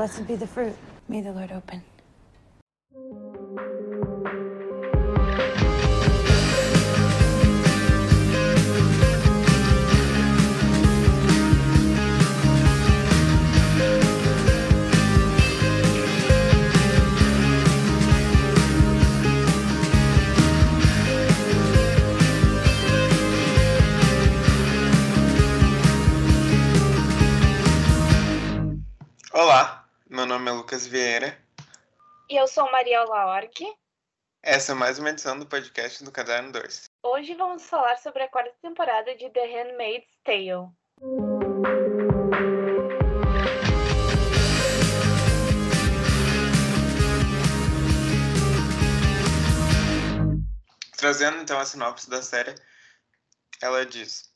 Blessed be the fruit. May the Lord open. Lucas Vieira. E eu sou Maria Laorg. Essa é mais uma edição do podcast do Caderno 2. Hoje vamos falar sobre a quarta temporada de The Handmaid's Tale. Trazendo então a sinopse da série, ela diz: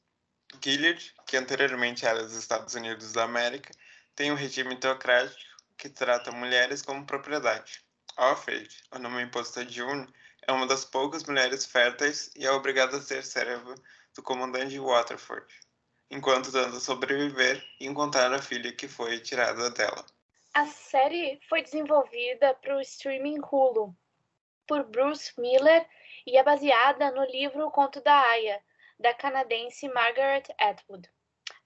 Gilead, que anteriormente era dos Estados Unidos da América, tem um regime teocrático que trata mulheres como propriedade. Alfred, o nome imposto a June, é uma das poucas mulheres férteis e é obrigada a ser serva do comandante Waterford, enquanto tenta sobreviver e encontrar a filha que foi tirada dela. A série foi desenvolvida para o streaming Hulu por Bruce Miller e é baseada no livro O Conto da Aya, da canadense Margaret Atwood.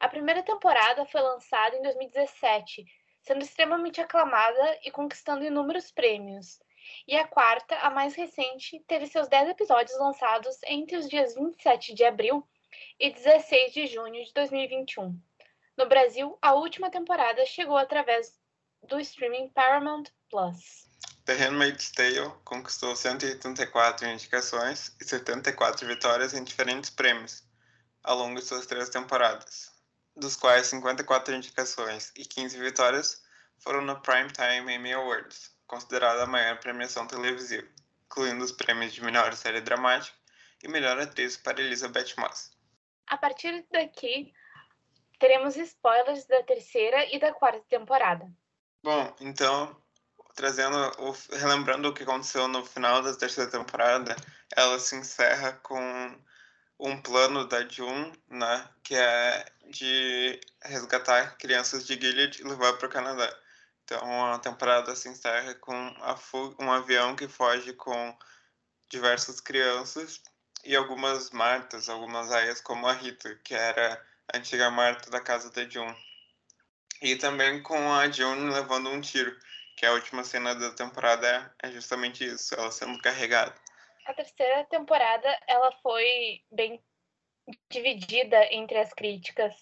A primeira temporada foi lançada em 2017, sendo extremamente aclamada e conquistando inúmeros prêmios. E a quarta, a mais recente, teve seus 10 episódios lançados entre os dias 27 de abril e 16 de junho de 2021. No Brasil, a última temporada chegou através do streaming Paramount Plus. The Handmaid's Tale conquistou 184 indicações e 74 vitórias em diferentes prêmios ao longo de suas três temporadas, dos quais 54 indicações e 15 vitórias foram no Primetime Emmy Awards, considerada a maior premiação televisiva, incluindo os prêmios de melhor série dramática e melhor atriz para Elizabeth Moss. A partir daqui, teremos spoilers da terceira e da quarta temporada. Bom, então, trazendo, relembrando o que aconteceu no final da terceira temporada, ela se encerra com um plano da June, né, que é de resgatar crianças de Gilead e levar para o Canadá. Então a temporada se encerra com um avião que foge com diversas crianças e algumas Martas, algumas aias como a Rita, que era a antiga Marta da casa da June. E também com a June levando um tiro, que a última cena da temporada é justamente isso, ela sendo carregada a terceira temporada ela foi bem dividida entre as críticas.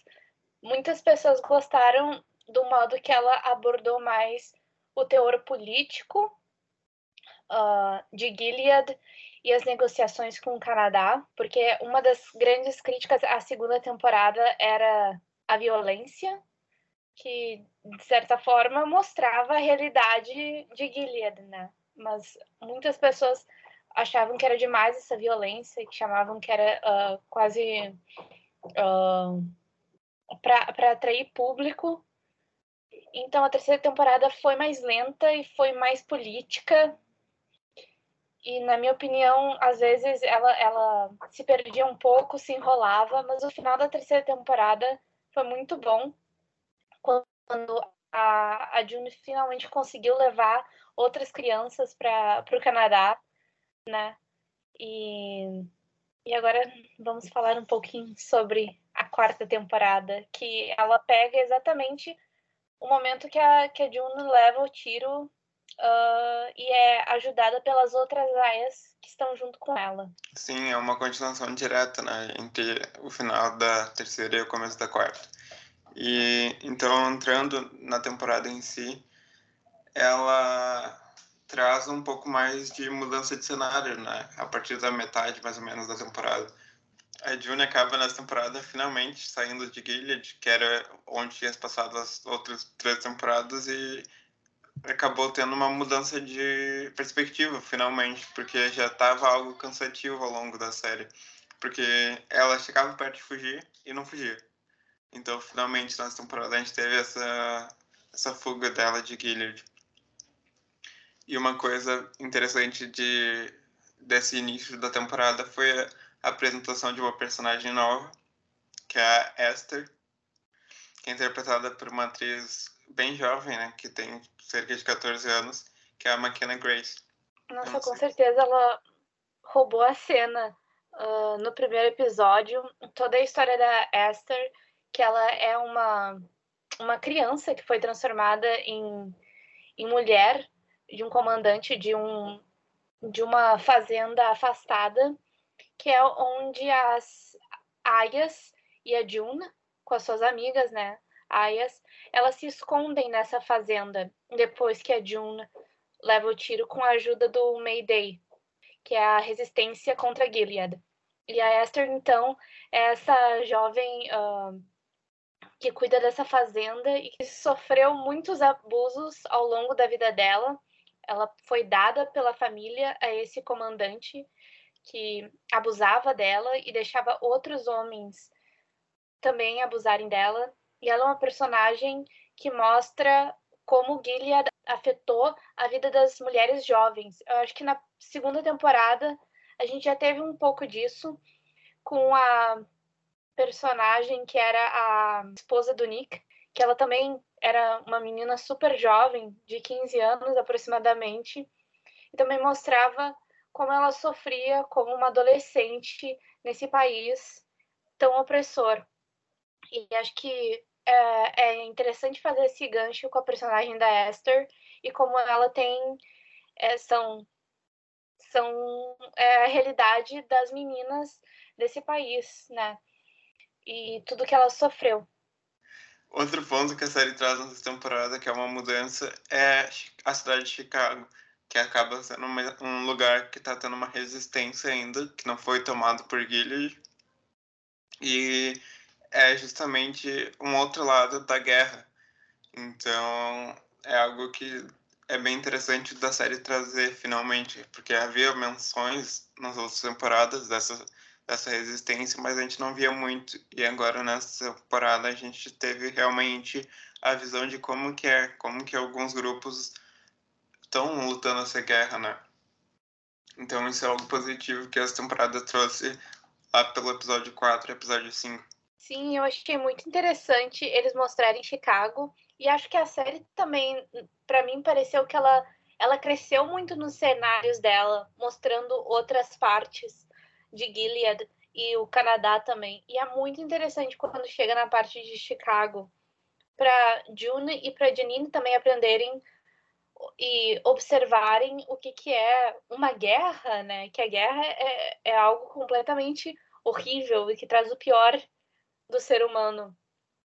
Muitas pessoas gostaram do modo que ela abordou mais o teor político uh, de Gilead e as negociações com o Canadá, porque uma das grandes críticas à segunda temporada era a violência, que de certa forma mostrava a realidade de Gilead, né? Mas muitas pessoas achavam que era demais essa violência, que chamavam que era uh, quase uh, para atrair público. Então a terceira temporada foi mais lenta e foi mais política. E na minha opinião, às vezes ela, ela se perdia um pouco, se enrolava, mas o final da terceira temporada foi muito bom. Quando a, a June finalmente conseguiu levar outras crianças para o Canadá né? E, e agora vamos falar um pouquinho sobre a quarta temporada, que ela pega exatamente o momento que a, que a June leva o tiro uh, e é ajudada pelas outras aias que estão junto com ela. Sim, é uma continuação direta, né? Entre o final da terceira e o começo da quarta. E então, entrando na temporada em si, ela traz um pouco mais de mudança de cenário, né? A partir da metade, mais ou menos, da temporada. A June acaba nessa temporada finalmente saindo de Gilead, que era onde tinha passado as outras três temporadas, e acabou tendo uma mudança de perspectiva, finalmente, porque já estava algo cansativo ao longo da série. Porque ela chegava perto de fugir e não fugia. Então, finalmente, nessa temporada, a gente teve essa, essa fuga dela de Gilead. E uma coisa interessante de, desse início da temporada foi a apresentação de uma personagem nova, que é a Esther, que é interpretada por uma atriz bem jovem, né? Que tem cerca de 14 anos, que é a McKenna Grace. Nossa, com certeza ela roubou a cena uh, no primeiro episódio. Toda a história da Esther, que ela é uma, uma criança que foi transformada em, em mulher de um comandante de, um, de uma fazenda afastada, que é onde as Ayas e a June, com as suas amigas, né, Ayas, elas se escondem nessa fazenda depois que a June leva o tiro com a ajuda do Mayday, que é a resistência contra Gilead. E a Esther, então, é essa jovem uh, que cuida dessa fazenda e que sofreu muitos abusos ao longo da vida dela. Ela foi dada pela família a esse comandante que abusava dela e deixava outros homens também abusarem dela. E ela é uma personagem que mostra como Gilead afetou a vida das mulheres jovens. Eu acho que na segunda temporada a gente já teve um pouco disso com a personagem que era a esposa do Nick, que ela também era uma menina super jovem, de 15 anos aproximadamente, e também mostrava como ela sofria como uma adolescente nesse país tão opressor. E acho que é, é interessante fazer esse gancho com a personagem da Esther e como ela tem é, são são é, a realidade das meninas desse país, né? E tudo que ela sofreu. Outro ponto que a série traz nessa temporada, que é uma mudança, é a cidade de Chicago, que acaba sendo uma, um lugar que está tendo uma resistência ainda, que não foi tomado por Gilead. E é justamente um outro lado da guerra. Então, é algo que é bem interessante da série trazer finalmente, porque havia menções nas outras temporadas dessa, dessa resistência, mas a gente não via muito. E agora nessa temporada a gente teve realmente a visão de como que é, como que alguns grupos estão lutando essa guerra, né? Então isso é algo positivo que essa temporada trouxe lá pelo episódio 4 e episódio 5. Sim, eu achei muito interessante eles mostrarem Chicago e acho que a série também, para mim, pareceu que ela, ela cresceu muito nos cenários dela, mostrando outras partes de Gilead e o Canadá também. E é muito interessante quando chega na parte de Chicago, para June e para Janine também aprenderem e observarem o que, que é uma guerra, né? Que a guerra é, é algo completamente horrível e que traz o pior do ser humano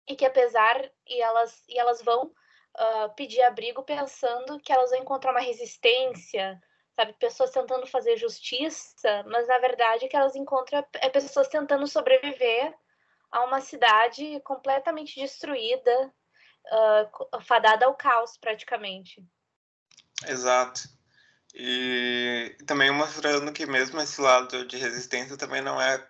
e que apesar e elas e elas vão uh, pedir abrigo pensando que elas vão encontrar uma resistência sabe pessoas tentando fazer justiça mas na verdade que elas encontram é pessoas tentando sobreviver a uma cidade completamente destruída uh, fadada ao caos praticamente exato e também mostrando que mesmo esse lado de resistência também não é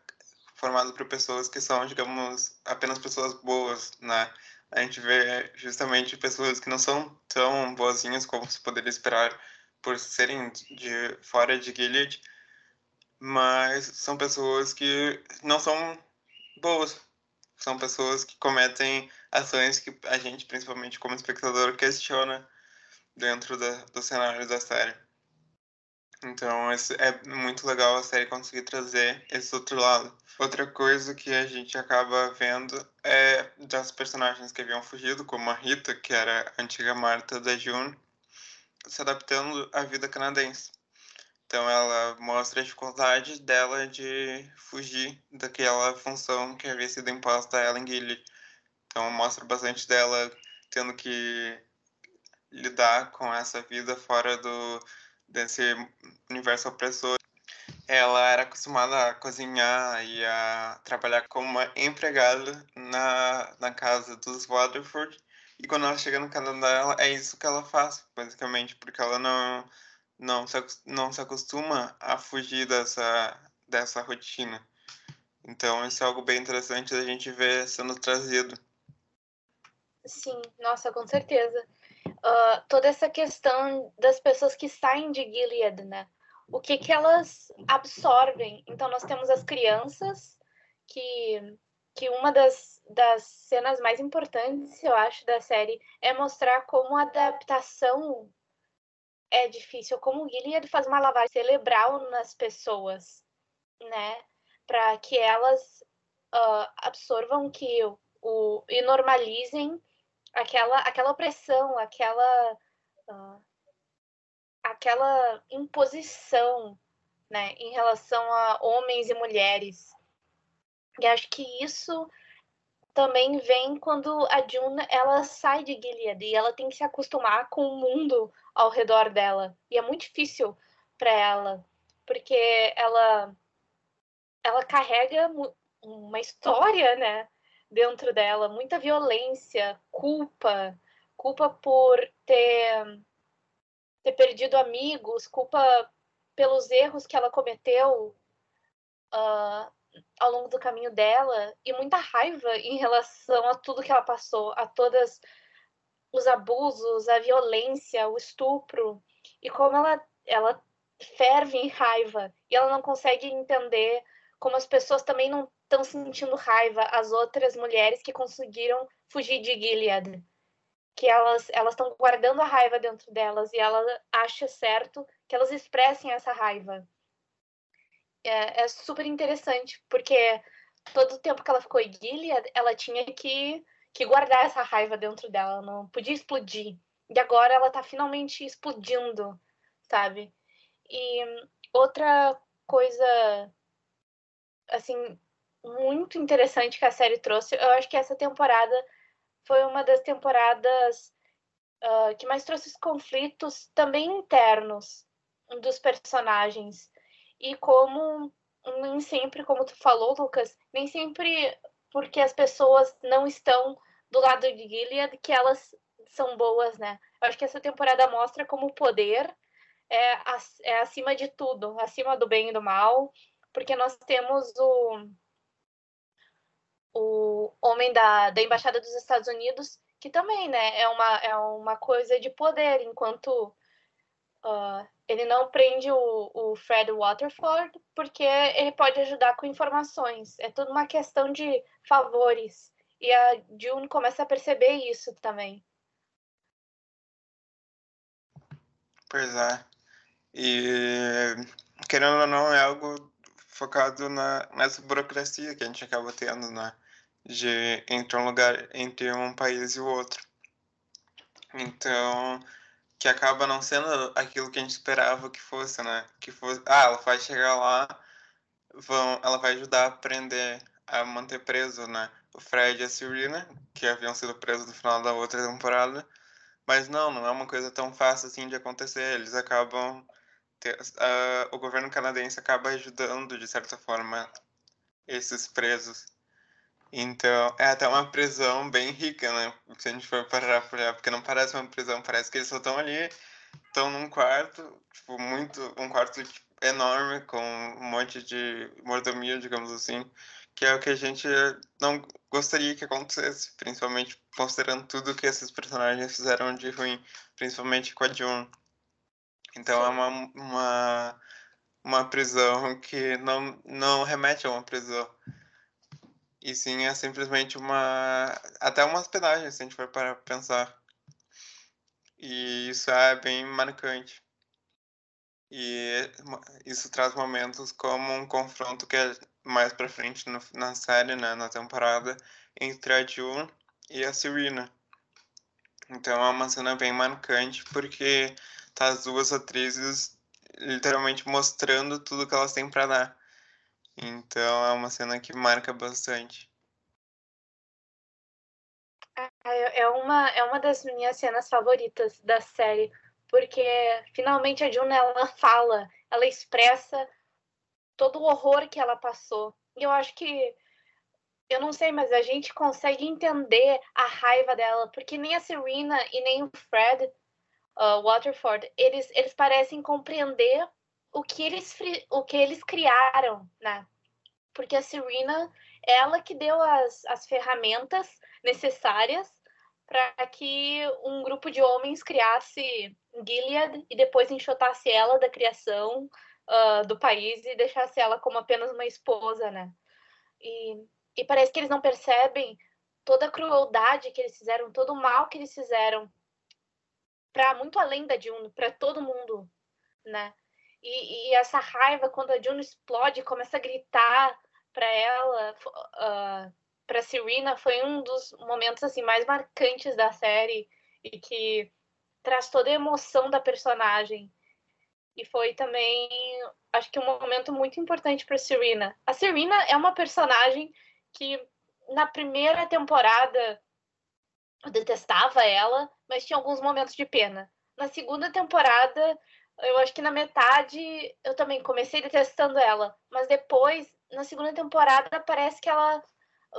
formado por pessoas que são, digamos, apenas pessoas boas, né? A gente vê justamente pessoas que não são tão boazinhas como se poderia esperar por serem de fora de Gilead, mas são pessoas que não são boas. São pessoas que cometem ações que a gente, principalmente como espectador, questiona dentro da, do cenário da série. Então, é muito legal a série conseguir trazer esse outro lado. Outra coisa que a gente acaba vendo é das personagens que haviam fugido, como a Rita, que era a antiga Marta da June, se adaptando à vida canadense. Então, ela mostra a dificuldade dela de fugir daquela função que havia sido imposta a ela em. Então, mostra bastante dela tendo que lidar com essa vida fora do desse universo opressor. Ela era acostumada a cozinhar e a trabalhar como uma empregada na, na casa dos Waterford. E quando ela chega no Canadá, é isso que ela faz, basicamente, porque ela não, não, se, não se acostuma a fugir dessa, dessa rotina. Então, isso é algo bem interessante da gente ver sendo trazido. Sim, nossa, com certeza uh, toda essa questão das pessoas que saem de Gilead, né? O que que elas absorvem? Então nós temos as crianças que que uma das, das cenas mais importantes, eu acho, da série é mostrar como a adaptação é difícil, como o Gilead faz uma lavagem cerebral nas pessoas, né? Para que elas uh, absorvam que o, o, e normalizem aquela, aquela opressão, aquela, uh, aquela imposição né, em relação a homens e mulheres. E acho que isso também vem quando a June ela sai de Gilead e ela tem que se acostumar com o mundo ao redor dela. E é muito difícil para ela, porque ela ela carrega uma história, né, dentro dela, muita violência, culpa, culpa por ter ter perdido amigos, culpa pelos erros que ela cometeu uh, ao longo do caminho dela e muita raiva em relação a tudo que ela passou, a todos os abusos, a violência, o estupro e como ela ela ferve em raiva e ela não consegue entender como as pessoas também não estão sentindo raiva as outras mulheres que conseguiram fugir de Gilead que elas elas estão guardando a raiva dentro delas e ela acha certo que elas expressem essa raiva. É, é super interessante, porque todo o tempo que ela ficou Gilead, ela tinha que, que guardar essa raiva dentro dela, não podia explodir. E agora ela tá finalmente explodindo, sabe? E outra coisa, assim, muito interessante que a série trouxe, eu acho que essa temporada foi uma das temporadas uh, que mais trouxe os conflitos também internos dos personagens. E como nem sempre, como tu falou, Lucas, nem sempre porque as pessoas não estão do lado de Gilead que elas são boas, né? Eu acho que essa temporada mostra como o poder é, é acima de tudo, acima do bem e do mal, porque nós temos o, o homem da, da Embaixada dos Estados Unidos, que também né, é, uma, é uma coisa de poder, enquanto Uh, ele não prende o, o, Fred Waterford porque ele pode ajudar com informações. É tudo uma questão de favores. E a June começa a perceber isso também. Pois é. E querendo ou não, é algo focado na, nessa burocracia que a gente acaba tendo, né? De entre um lugar, entre um país e o outro. Então, que acaba não sendo aquilo que a gente esperava que fosse, né? Que fosse, ah, ela vai chegar lá, vão, ela vai ajudar a aprender a manter preso, né? O Fred e a Serena, que haviam sido presos no final da outra temporada. Mas não, não é uma coisa tão fácil assim de acontecer. Eles acabam. Ter, uh, o governo canadense acaba ajudando, de certa forma, esses presos. Então, é até uma prisão bem rica, né? Se a gente for parar por olhar, porque não parece uma prisão, parece que eles só estão ali, estão num quarto, tipo, muito, um quarto tipo, enorme, com um monte de mordomia, digamos assim, que é o que a gente não gostaria que acontecesse, principalmente considerando tudo que esses personagens fizeram de ruim, principalmente com a June. Então, é uma, uma, uma prisão que não, não remete a uma prisão e sim, é simplesmente uma. Até uma hospedagem, se a gente for para pensar. E isso é bem marcante. E isso traz momentos como um confronto que é mais pra frente no, na série, né, na temporada, entre a June e a Serena. Então é uma cena bem marcante porque tá as duas atrizes literalmente mostrando tudo que elas têm para dar. Então é uma cena que marca bastante. É uma, é uma das minhas cenas favoritas da série, porque finalmente a June ela fala, ela expressa todo o horror que ela passou. E eu acho que eu não sei, mas a gente consegue entender a raiva dela, porque nem a Serena e nem o Fred uh, Waterford, eles, eles parecem compreender o que eles, o que eles criaram, né? Porque a Serena, ela que deu as, as ferramentas necessárias para que um grupo de homens criasse Gilead e depois enxotasse ela da criação uh, do país e deixasse ela como apenas uma esposa, né? E e parece que eles não percebem toda a crueldade que eles fizeram, todo o mal que eles fizeram para muito além da Juno, para todo mundo, né? E, e, essa raiva quando a Juno explode, começa a gritar para ela, uh, para Serena, foi um dos momentos assim mais marcantes da série e que traz toda a emoção da personagem. E foi também, acho que um momento muito importante para Serena. A Serena é uma personagem que na primeira temporada eu detestava ela, mas tinha alguns momentos de pena. Na segunda temporada, eu acho que na metade eu também comecei detestando ela, mas depois, na segunda temporada, parece que ela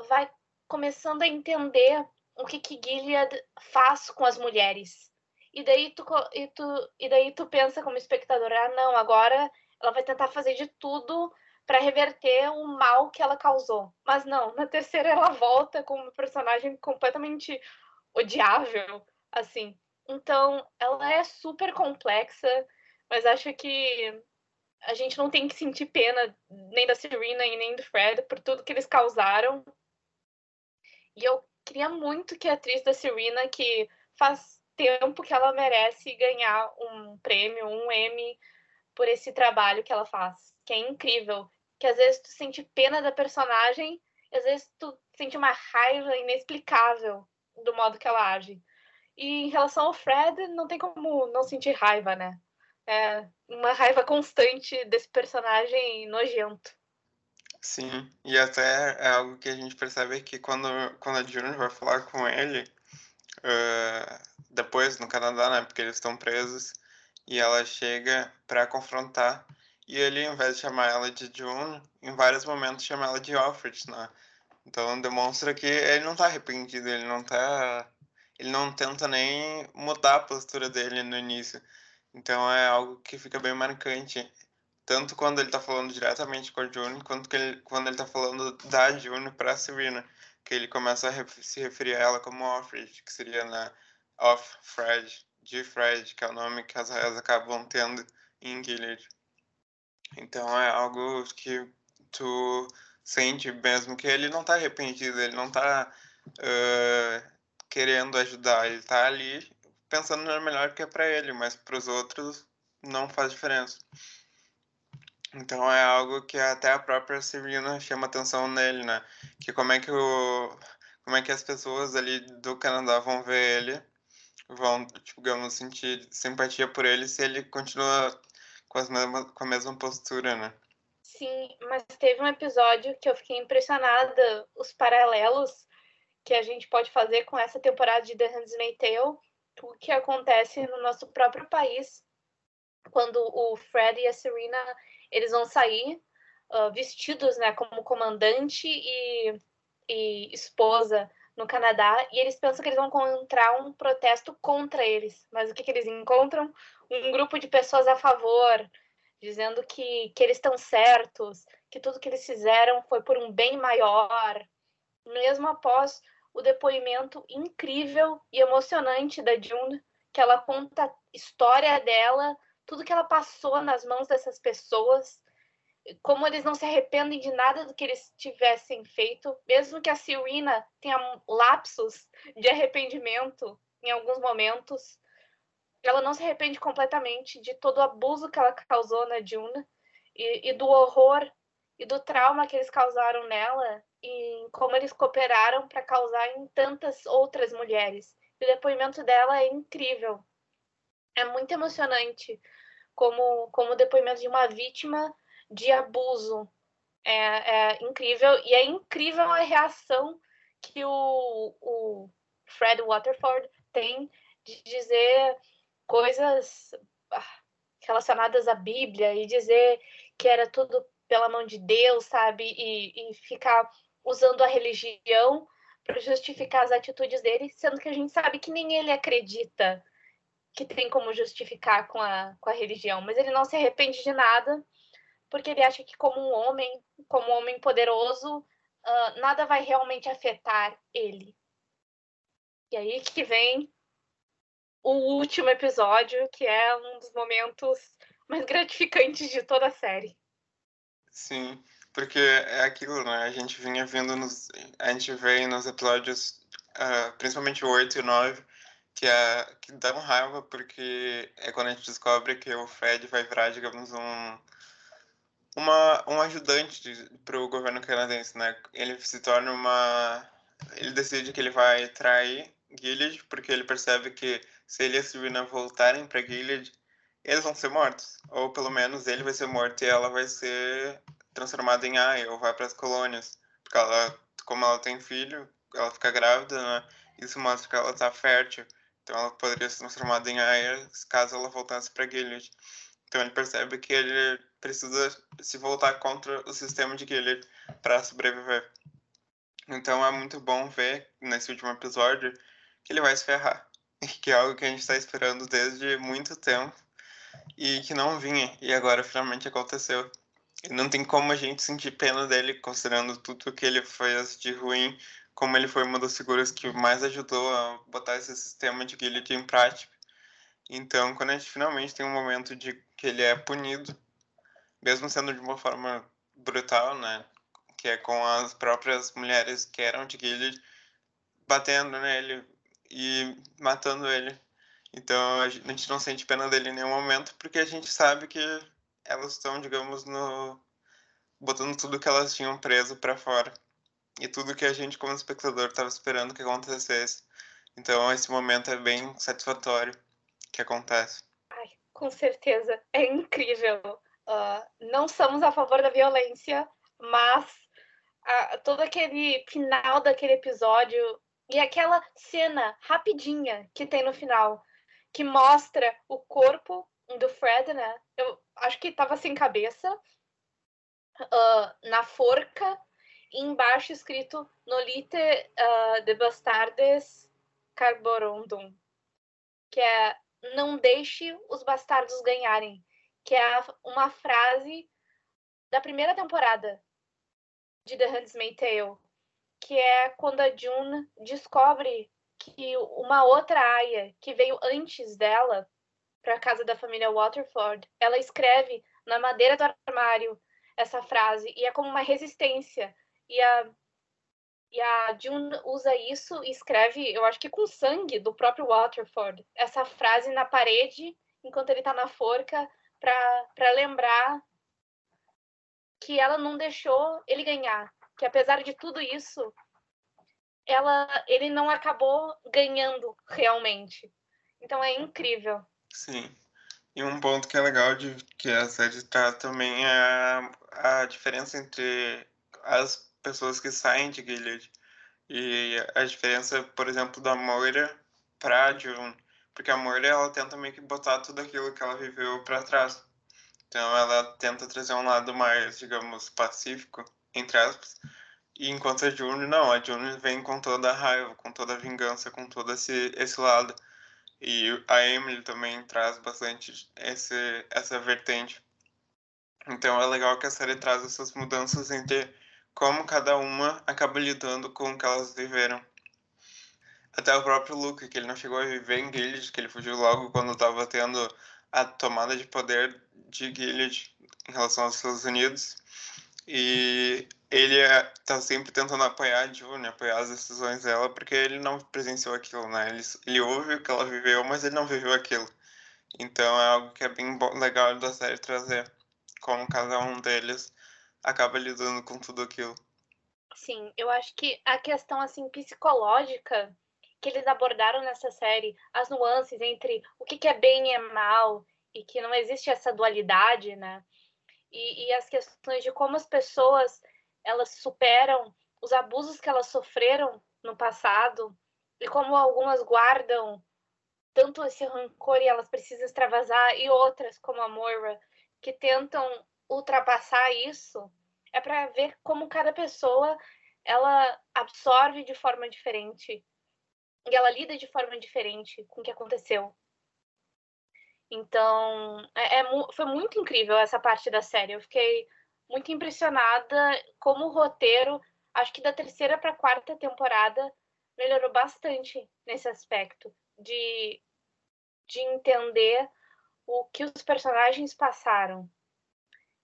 vai começando a entender o que que Gilead faz com as mulheres. E daí tu, e tu, e daí tu pensa como espectador, ah, não, agora ela vai tentar fazer de tudo para reverter o mal que ela causou. Mas não, na terceira ela volta com uma personagem completamente odiável, assim. Então, ela é super complexa, mas acho que a gente não tem que sentir pena nem da Serena e nem do Fred por tudo que eles causaram. E eu queria muito que a atriz da Serena, que faz tempo que ela merece ganhar um prêmio, um Emmy, por esse trabalho que ela faz, que é incrível que às vezes tu sente pena da personagem, às vezes tu sente uma raiva inexplicável do modo que ela age. E em relação ao Fred, não tem como não sentir raiva, né? É uma raiva constante desse personagem nojento. Sim, e até é algo que a gente percebe que quando, quando a Junior vai falar com ele, uh, depois no Canadá, né, porque eles estão presos, e ela chega para confrontar e ele, ao invés de chamar ela de June, em vários momentos chama ela de Alfred, né? Então demonstra que ele não tá arrependido, ele não tá. Ele não tenta nem mudar a postura dele no início. Então é algo que fica bem marcante. Tanto quando ele tá falando diretamente com a June, quanto ele, quando ele tá falando da June pra Serena. Que ele começa a se referir a ela como Alfred, que seria na Off Fred, de Fred, que é o nome que as raias acabam tendo em Gilead. Então é algo que tu sente mesmo que ele não tá arrependido, ele não tá uh, querendo ajudar, ele tá ali pensando no melhor que é para ele, mas para os outros não faz diferença. Então é algo que até a própria Serena chama atenção nele, né? Que como é que o como é que as pessoas ali do Canadá vão ver ele, vão, tipo, digamos, sentir simpatia por ele se ele continua com, as mesmas, com a mesma postura, né? Sim, mas teve um episódio que eu fiquei impressionada, os paralelos que a gente pode fazer com essa temporada de The Handmaid's Tale, o que acontece no nosso próprio país, quando o Fred e a Serena, eles vão sair uh, vestidos, né, como comandante e, e esposa no Canadá, e eles pensam que eles vão encontrar um protesto contra eles, mas o que, que eles encontram? um grupo de pessoas a favor, dizendo que, que eles estão certos, que tudo que eles fizeram foi por um bem maior. Mesmo após o depoimento incrível e emocionante da June, que ela conta a história dela, tudo que ela passou nas mãos dessas pessoas, como eles não se arrependem de nada do que eles tivessem feito, mesmo que a Serena tenha lapsos de arrependimento em alguns momentos, ela não se arrepende completamente de todo o abuso que ela causou na June e, e do horror e do trauma que eles causaram nela e como eles cooperaram para causar em tantas outras mulheres. O depoimento dela é incrível. É muito emocionante como, como o depoimento de uma vítima de abuso. É, é incrível. E é incrível a reação que o, o Fred Waterford tem de dizer coisas ah, relacionadas à Bíblia e dizer que era tudo pela mão de Deus, sabe? E, e ficar usando a religião para justificar as atitudes dele, sendo que a gente sabe que nem ele acredita que tem como justificar com a, com a religião, mas ele não se arrepende de nada, porque ele acha que como um homem, como um homem poderoso, uh, nada vai realmente afetar ele. E aí que vem o último episódio, que é um dos momentos mais gratificantes de toda a série. Sim, Porque é aquilo, né? A gente vinha vindo nos. A gente vê nos episódios, uh, principalmente o 8 e 9, que, é, que dão raiva, porque é quando a gente descobre que o Fred vai virar, digamos, um. Uma, um ajudante para o governo canadense, né? Ele se torna uma. Ele decide que ele vai trair Gilead, porque ele percebe que se ele e a Serena voltarem para Gilead, eles vão ser mortos. Ou pelo menos ele vai ser morto e ela vai ser transformada em Aya ou vai para as colônias. Porque ela, como ela tem filho, ela fica grávida, né? Isso mostra que ela está fértil. Então ela poderia ser transformada em Aya caso ela voltasse para Gilead. Então ele percebe que ele precisa se voltar contra o sistema de Gilead para sobreviver. Então é muito bom ver nesse último episódio que ele vai se ferrar. Que é algo que a gente está esperando desde muito tempo e que não vinha. E agora finalmente aconteceu. E não tem como a gente sentir pena dele, considerando tudo que ele fez de ruim, como ele foi uma das figuras que mais ajudou a botar esse sistema de guilty em prática. Então, quando a gente finalmente tem um momento de que ele é punido, mesmo sendo de uma forma brutal, né? Que é com as próprias mulheres que eram de Gilead batendo nele e matando ele. Então a gente não sente pena dele em nenhum momento, porque a gente sabe que elas estão, digamos, no botando tudo que elas tinham preso para fora. E tudo que a gente, como espectador, estava esperando que acontecesse. Então, esse momento é bem satisfatório que acontece. Ai, com certeza. É incrível. Uh, não somos a favor da violência, mas uh, todo aquele final daquele episódio e aquela cena rapidinha que tem no final, que mostra o corpo do Fred, né? Eu acho que tava sem cabeça, uh, na forca, e embaixo escrito Nolite uh, de Bastardes Carborundum, que é não deixe os bastardos ganharem, que é uma frase da primeira temporada de The Handmaid's Tale, que é quando a June descobre que uma outra aia que veio antes dela para a casa da família Waterford, ela escreve na madeira do armário essa frase e é como uma resistência. E a e a June usa isso e escreve, eu acho que com sangue do próprio Waterford, essa frase na parede enquanto ele está na forca para lembrar que ela não deixou ele ganhar, que apesar de tudo isso, ela, ele não acabou ganhando realmente. Então é incrível. Sim. E um ponto que é legal de que a série trata também é a, a diferença entre as pessoas que saem de Gilead e a diferença, por exemplo, da Moira para June, porque a Moira ela tenta meio que botar tudo aquilo que ela viveu para trás. Então ela tenta trazer um lado mais, digamos, pacífico, entre aspas, e enquanto a June, não, a June vem com toda a raiva, com toda a vingança, com todo esse, esse lado. E a Emily também traz bastante esse, essa vertente. Então é legal que a série traz essas mudanças entre como cada uma acaba lidando com o que elas viveram. Até o próprio Luke, que ele não chegou a viver em Gilead, que ele fugiu logo quando estava tendo a tomada de poder de Gilead em relação aos Estados Unidos. E ele é, tá sempre tentando apoiar a June, apoiar as decisões dela, porque ele não presenciou aquilo, né? Ele, ele ouve o que ela viveu, mas ele não viveu aquilo. Então é algo que é bem legal da série trazer, como cada um deles acaba lidando com tudo aquilo. Sim, eu acho que a questão assim psicológica que eles abordaram nessa série, as nuances entre o que é bem e é mal, e que não existe essa dualidade, né? E, e as questões de como as pessoas elas superam os abusos que elas sofreram no passado e como algumas guardam tanto esse rancor e elas precisam extravasar e outras como a Moira que tentam ultrapassar isso é para ver como cada pessoa ela absorve de forma diferente e ela lida de forma diferente com o que aconteceu então, é, é, foi muito incrível essa parte da série. Eu fiquei muito impressionada como o roteiro, acho que da terceira para quarta temporada, melhorou bastante nesse aspecto de, de entender o que os personagens passaram.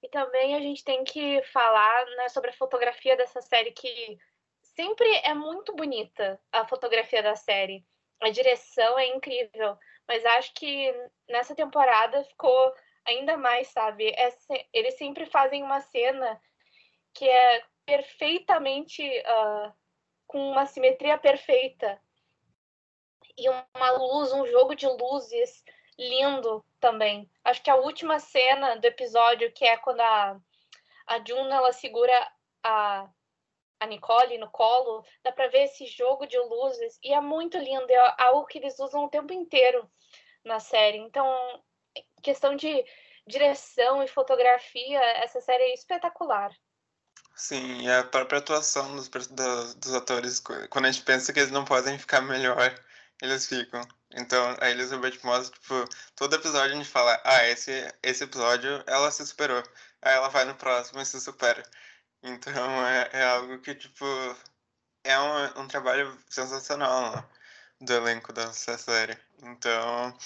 E também a gente tem que falar né, sobre a fotografia dessa série, que sempre é muito bonita a fotografia da série. A direção é incrível, mas acho que nessa temporada ficou ainda mais, sabe? É, eles sempre fazem uma cena que é perfeitamente uh, com uma simetria perfeita e uma luz, um jogo de luzes lindo também. Acho que a última cena do episódio, que é quando a, a ela segura a, a Nicole no colo, dá para ver esse jogo de luzes e é muito lindo, é algo que eles usam o tempo inteiro na série. Então, questão de direção e fotografia, essa série é espetacular. Sim, a própria atuação dos, dos, dos atores, quando a gente pensa que eles não podem ficar melhor, eles ficam. Então, a Elizabeth Moss, tipo, todo episódio a gente fala, ah, esse, esse episódio ela se superou. Aí ela vai no próximo e se supera. Então, é, é algo que, tipo, é um, um trabalho sensacional né, do elenco dessa série. Então,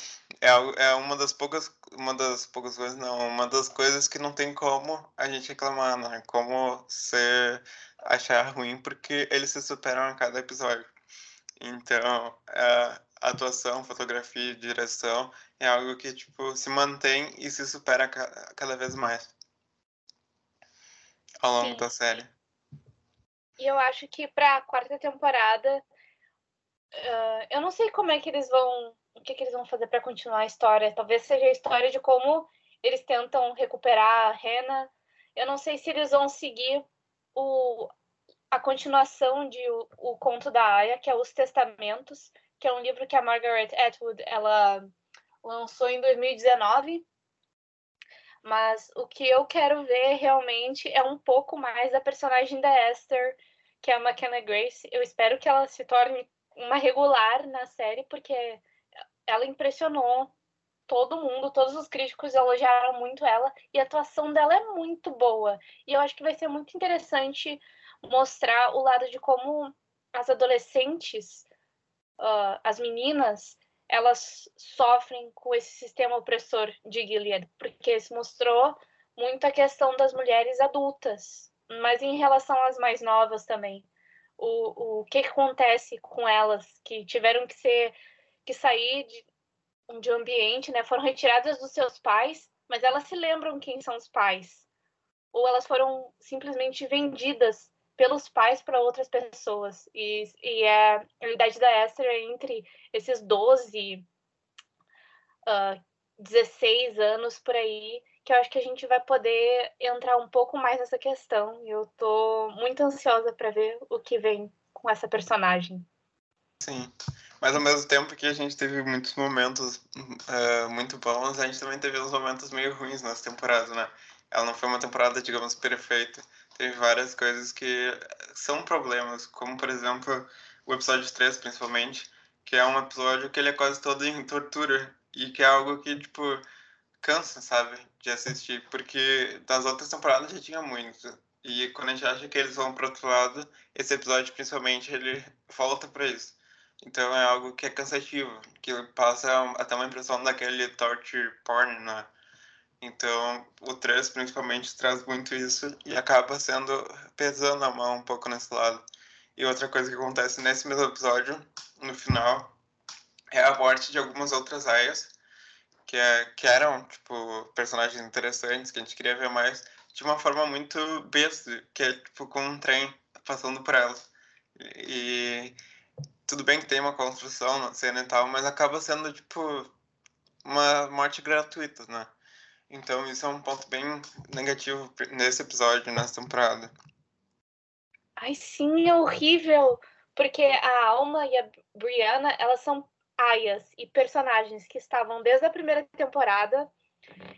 é, é uma das poucas, uma das poucas coisas, não, uma das coisas que não tem como a gente reclamar, né? Como ser, achar ruim, porque eles se superam a cada episódio. Então, a atuação, fotografia, direção é algo que, tipo, se mantém e se supera cada vez mais ao longo Sim. da série. E eu acho que para a quarta temporada, uh, eu não sei como é que eles vão o que, que eles vão fazer para continuar a história. Talvez seja a história de como eles tentam recuperar a Rena. Eu não sei se eles vão seguir o, a continuação de o, o conto da Aya, que é Os Testamentos, que é um livro que a Margaret Atwood ela lançou em 2019. Mas o que eu quero ver realmente é um pouco mais da personagem da Esther, que é a McKenna Grace. Eu espero que ela se torne uma regular na série, porque ela impressionou todo mundo, todos os críticos elogiaram muito ela e a atuação dela é muito boa. E eu acho que vai ser muito interessante mostrar o lado de como as adolescentes, uh, as meninas, elas sofrem com esse sistema opressor de Gilead, porque se mostrou muito a questão das mulheres adultas, mas em relação às mais novas também. O, o que, que acontece com elas que tiveram que ser que sair de, de um ambiente, né, foram retiradas dos seus pais, mas elas se lembram quem são os pais. Ou elas foram simplesmente vendidas pelos pais para outras pessoas. E, e é, a idade da Esther é entre esses 12, uh, 16 anos por aí, que eu acho que a gente vai poder entrar um pouco mais nessa questão. Eu tô muito ansiosa para ver o que vem com essa personagem. Sim. Mas ao mesmo tempo que a gente teve muitos momentos uh, muito bons, a gente também teve uns momentos meio ruins nessa temporada, né? Ela não foi uma temporada, digamos, perfeita. Teve várias coisas que são problemas, como por exemplo o episódio 3, principalmente, que é um episódio que ele é quase todo em tortura e que é algo que, tipo, cansa, sabe, de assistir, porque das outras temporadas já tinha muito. E quando a gente acha que eles vão para outro lado, esse episódio, principalmente, ele volta para isso. Então é algo que é cansativo, que passa até uma impressão daquele torture porn, né? Então o 3 principalmente traz muito isso e acaba sendo pesando a mão um pouco nesse lado. E outra coisa que acontece nesse mesmo episódio, no final, é a morte de algumas outras aias, que, é, que eram, tipo, personagens interessantes, que a gente queria ver mais, de uma forma muito besta, que é, tipo, com um trem passando por elas. E tudo bem que tem uma construção na cena e tal, mas acaba sendo, tipo, uma morte gratuita, né? Então isso é um ponto bem negativo nesse episódio, nessa temporada. Ai, sim, é horrível! Porque a Alma e a Brianna, elas são aias e personagens que estavam desde a primeira temporada.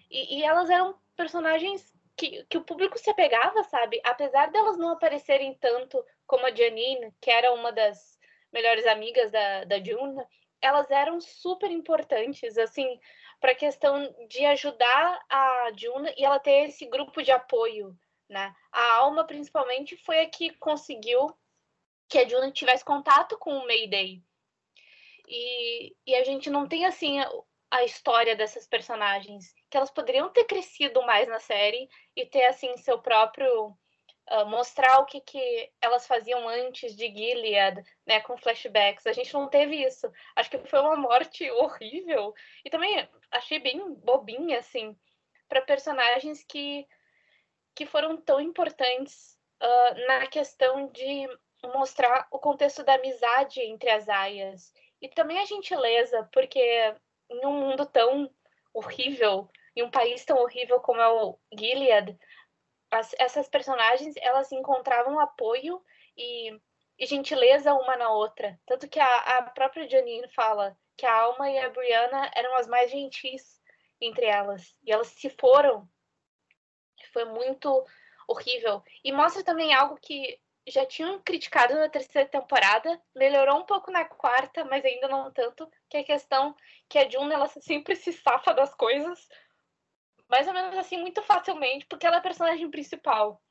E, e elas eram personagens que, que o público se apegava, sabe? Apesar delas não aparecerem tanto como a Janine, que era uma das melhores amigas da, da June, elas eram super importantes, assim, para a questão de ajudar a June e ela ter esse grupo de apoio, né? A Alma, principalmente, foi a que conseguiu que a June tivesse contato com o Mayday. E, e a gente não tem, assim, a história dessas personagens, que elas poderiam ter crescido mais na série e ter assim seu próprio uh, mostrar o que, que elas faziam antes de Gilead, né, com flashbacks. A gente não teve isso. Acho que foi uma morte horrível e também achei bem bobinha assim para personagens que que foram tão importantes uh, na questão de mostrar o contexto da amizade entre as aias e também a gentileza, porque em um mundo tão horrível, em um país tão horrível como é o Gilead, as, essas personagens elas encontravam apoio e, e, gentileza uma na outra. Tanto que a, a própria Janine fala que a Alma e a Brianna eram as mais gentis entre elas. E elas se foram. Foi muito horrível. E mostra também algo que já tinham criticado na terceira temporada, melhorou um pouco na quarta, mas ainda não tanto, que é a questão que a June ela sempre se safa das coisas, mais ou menos assim, muito facilmente, porque ela é a personagem principal.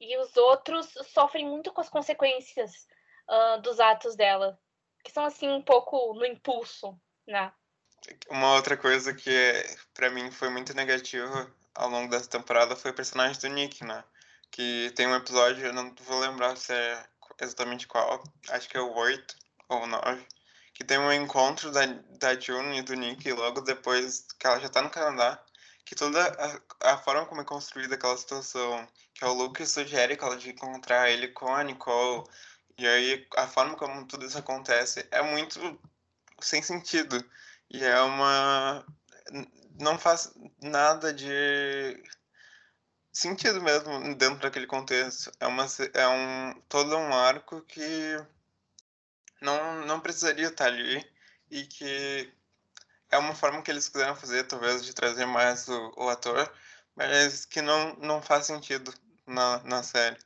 E os outros sofrem muito com as consequências uh, dos atos dela, que são assim um pouco no impulso, né? Uma outra coisa que para mim foi muito negativa ao longo dessa temporada foi o personagem do Nick, né? que tem um episódio, eu não vou lembrar se é exatamente qual, acho que é o 8 ou o 9, que tem um encontro da, da June e do Nick logo depois que ela já tá no Canadá, que toda a, a forma como é construída aquela situação, que é o Luke sugere que ela de encontrar ele com a Nicole, e aí a forma como tudo isso acontece é muito sem sentido. E é uma. Não faz nada de sentido mesmo dentro daquele contexto. É, uma, é um, todo um arco que não, não precisaria estar ali e que é uma forma que eles quiseram fazer, talvez, de trazer mais o, o ator, mas que não, não faz sentido na, na série.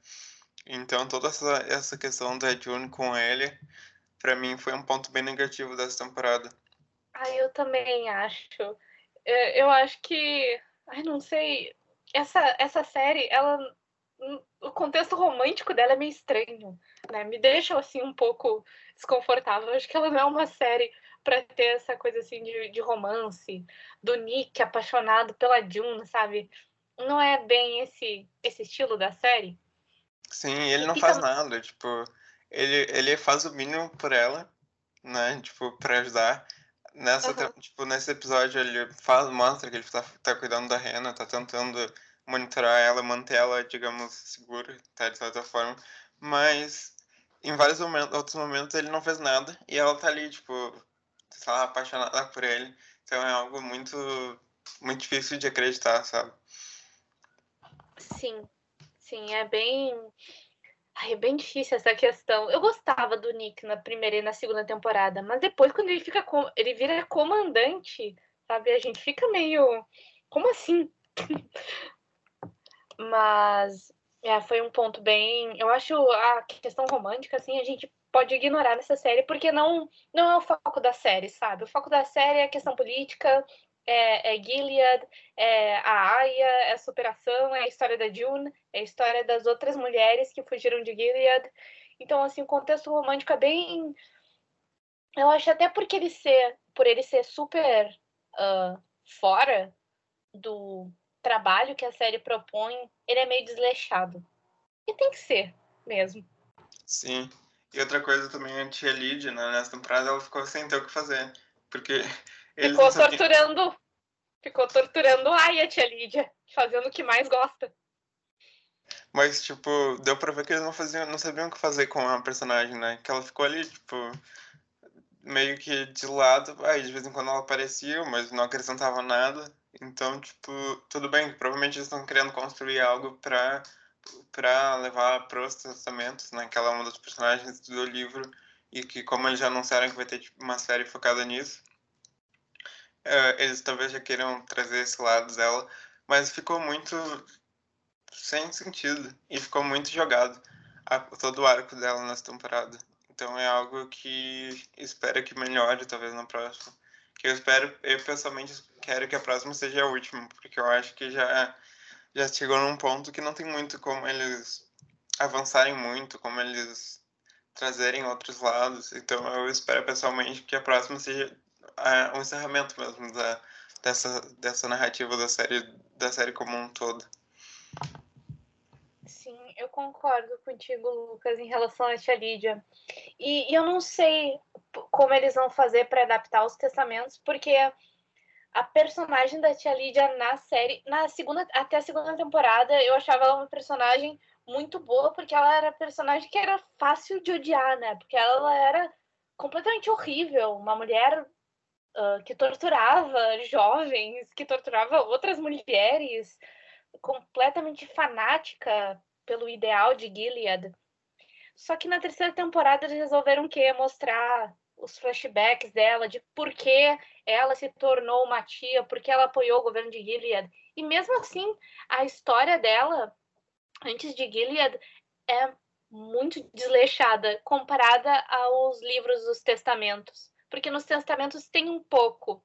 Então, toda essa, essa questão da June com ele, para mim, foi um ponto bem negativo dessa temporada. Ah, eu também acho. Eu, eu acho que. Ai, não sei essa, essa série, ela o contexto romântico dela é meio estranho, né? Me deixa assim um pouco desconfortável. acho que ela não é uma série para ter essa coisa assim de, de romance, do Nick apaixonado pela June, sabe? Não é bem esse esse estilo da série. Sim, ele não faz nada, tipo, ele ele faz o mínimo por ela, né? Tipo, para ajudar. Nessa, uhum. tipo, nesse episódio ele faz, mostra que ele tá, tá cuidando da Rena, tá tentando monitorar ela, manter ela, digamos, segura, tá, de certa forma. Mas em vários momentos, outros momentos ele não fez nada e ela tá ali, tipo, lá, apaixonada por ele. Então é algo muito, muito difícil de acreditar, sabe? Sim, sim, é bem Ai, é bem difícil essa questão. Eu gostava do Nick na primeira e na segunda temporada, mas depois, quando ele fica com... ele vira comandante, sabe? A gente fica meio. Como assim? mas é, foi um ponto bem. Eu acho a questão romântica, assim, a gente pode ignorar nessa série, porque não, não é o foco da série, sabe? O foco da série é a questão política, é, é Gilead, é a Aya, é a superação, é a história da June, é a história das outras mulheres que fugiram de Gilead. Então, assim, o contexto romântico é bem. Eu acho até porque ele ser, por ele ser super uh, fora do trabalho que a série propõe, ele é meio desleixado. E tem que ser mesmo. Sim. E outra coisa também, a tia Lydia, né, nessa temporada, ela ficou sem ter o que fazer. Porque ficou torturando. Ficou torturando ai, a tia Lídia, fazendo o que mais gosta. Mas, tipo, deu pra ver que eles não faziam, não sabiam o que fazer com a personagem, né? Que ela ficou ali, tipo, meio que de lado. Aí, de vez em quando ela aparecia, mas não acrescentava nada. Então, tipo, tudo bem, provavelmente eles estão querendo construir algo pra, pra levar pros testamentos, né? Que ela é uma das personagens do livro. E que, como eles já anunciaram que vai ter tipo, uma série focada nisso, é, eles talvez já queiram trazer esse lado dela, mas ficou muito sem sentido e ficou muito jogado a, todo o arco dela nessa temporada. Então é algo que espero que melhore talvez na próxima. Que eu espero, eu pessoalmente quero que a próxima seja a última, porque eu acho que já já chegou num ponto que não tem muito como eles avançarem muito, como eles trazerem outros lados. Então eu espero pessoalmente que a próxima seja a, o encerramento mesmo da, dessa, dessa narrativa da série, da série como um todo. Sim, eu concordo contigo, Lucas, em relação a tia Lídia. E, e eu não sei como eles vão fazer para adaptar os testamentos, porque a personagem da tia Lídia na série, na segunda, até a segunda temporada, eu achava ela uma personagem muito boa, porque ela era personagem que era fácil de odiar, né? Porque ela era completamente horrível, uma mulher uh, que torturava jovens, que torturava outras mulheres, completamente fanática pelo ideal de Gilead. Só que na terceira temporada eles resolveram o quê? Mostrar os flashbacks dela, de por que ela se tornou uma tia, por que ela apoiou o governo de Gilead. E mesmo assim, a história dela, antes de Gilead, é muito desleixada comparada aos livros dos testamentos. Porque nos testamentos tem um pouco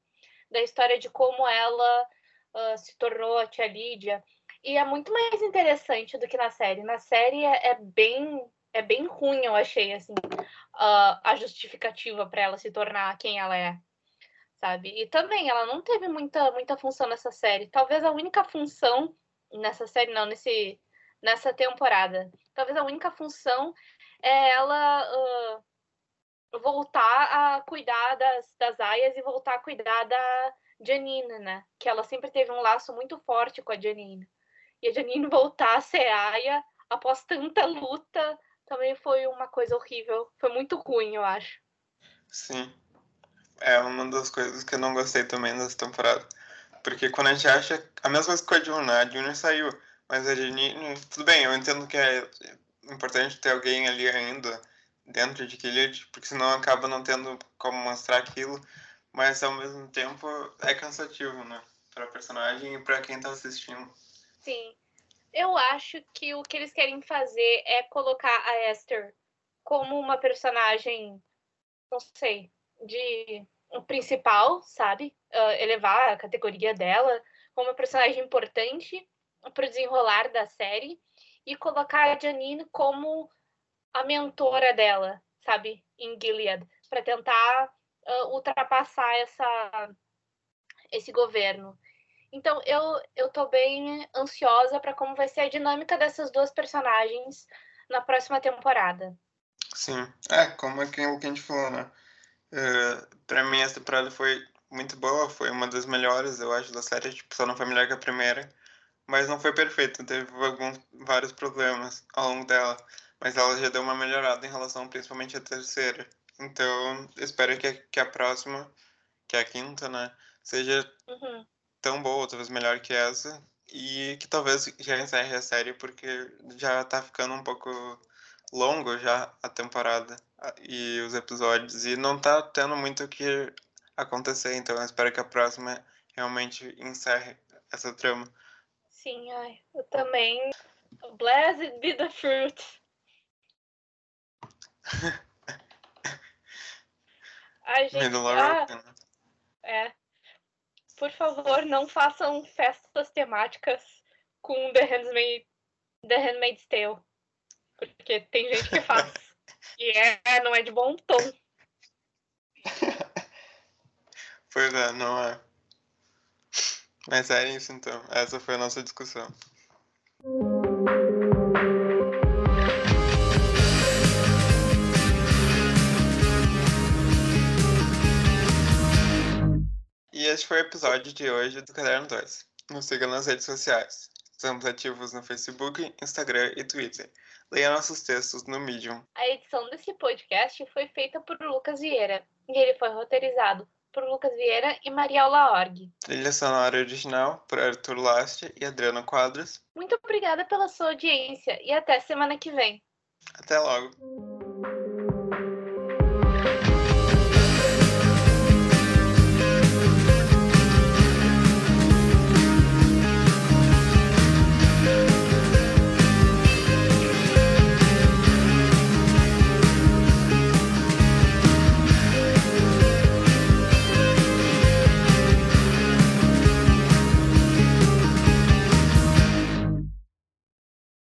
da história de como ela uh, se tornou a tia Lídia. E é muito mais interessante do que na série. Na série é, é bem é bem ruim, eu achei, assim, uh, a justificativa para ela se tornar quem ela é, sabe? E também, ela não teve muita, muita função nessa série. Talvez a única função nessa série, não, nesse, nessa temporada, talvez a única função é ela uh, voltar a cuidar das, das aias e voltar a cuidar da Janine, né? Que ela sempre teve um laço muito forte com a Janine. E a Janine voltar a ser aia após tanta luta também foi uma coisa horrível. Foi muito ruim, eu acho. Sim. É uma das coisas que eu não gostei também dessa temporada. Porque quando a gente acha. A mesma coisa com a Juna, a Juna saiu. Mas a Janine. Tudo bem, eu entendo que é importante ter alguém ali ainda dentro de Gilead, porque senão acaba não tendo como mostrar aquilo. Mas ao mesmo tempo é cansativo, né? Pra personagem e pra quem tá assistindo. Sim. Eu acho que o que eles querem fazer é colocar a Esther como uma personagem, não sei, de um principal, sabe? Uh, elevar a categoria dela como uma personagem importante para o desenrolar da série e colocar a Janine como a mentora dela, sabe? Em Gilead, para tentar uh, ultrapassar essa, esse governo. Então eu eu tô bem ansiosa para como vai ser a dinâmica dessas duas personagens na próxima temporada. Sim, é como é que a gente falou, né? Uh, para mim essa temporada foi muito boa, foi uma das melhores, eu acho, da série. Tipo, só não foi melhor que a primeira, mas não foi perfeita. Teve alguns vários problemas ao longo dela, mas ela já deu uma melhorada em relação, principalmente à terceira. Então, espero que, que a próxima, que é a quinta, né, seja uhum tão boa, talvez melhor que essa, e que talvez já encerre a série porque já tá ficando um pouco longo já a temporada e os episódios e não tá tendo muito o que acontecer, então eu espero que a próxima realmente encerre essa trama. Sim, ai, eu também. Blessed be the fruit. Ai, gente. Ah, é por favor, não façam festas temáticas com The Handmaid's, The Handmaid's Tale. Porque tem gente que faz. e é, não é de bom tom. Pois é, não é. Mas é isso então. Essa foi a nossa discussão. Este foi o episódio de hoje do Caderno 2. Nos siga nas redes sociais. Estamos ativos no Facebook, Instagram e Twitter. Leia nossos textos no Medium. A edição desse podcast foi feita por Lucas Vieira e ele foi roteirizado por Lucas Vieira e Mariela Org. Trilha sonora original por Arthur Last e Adriano Quadros. Muito obrigada pela sua audiência e até semana que vem. Até logo.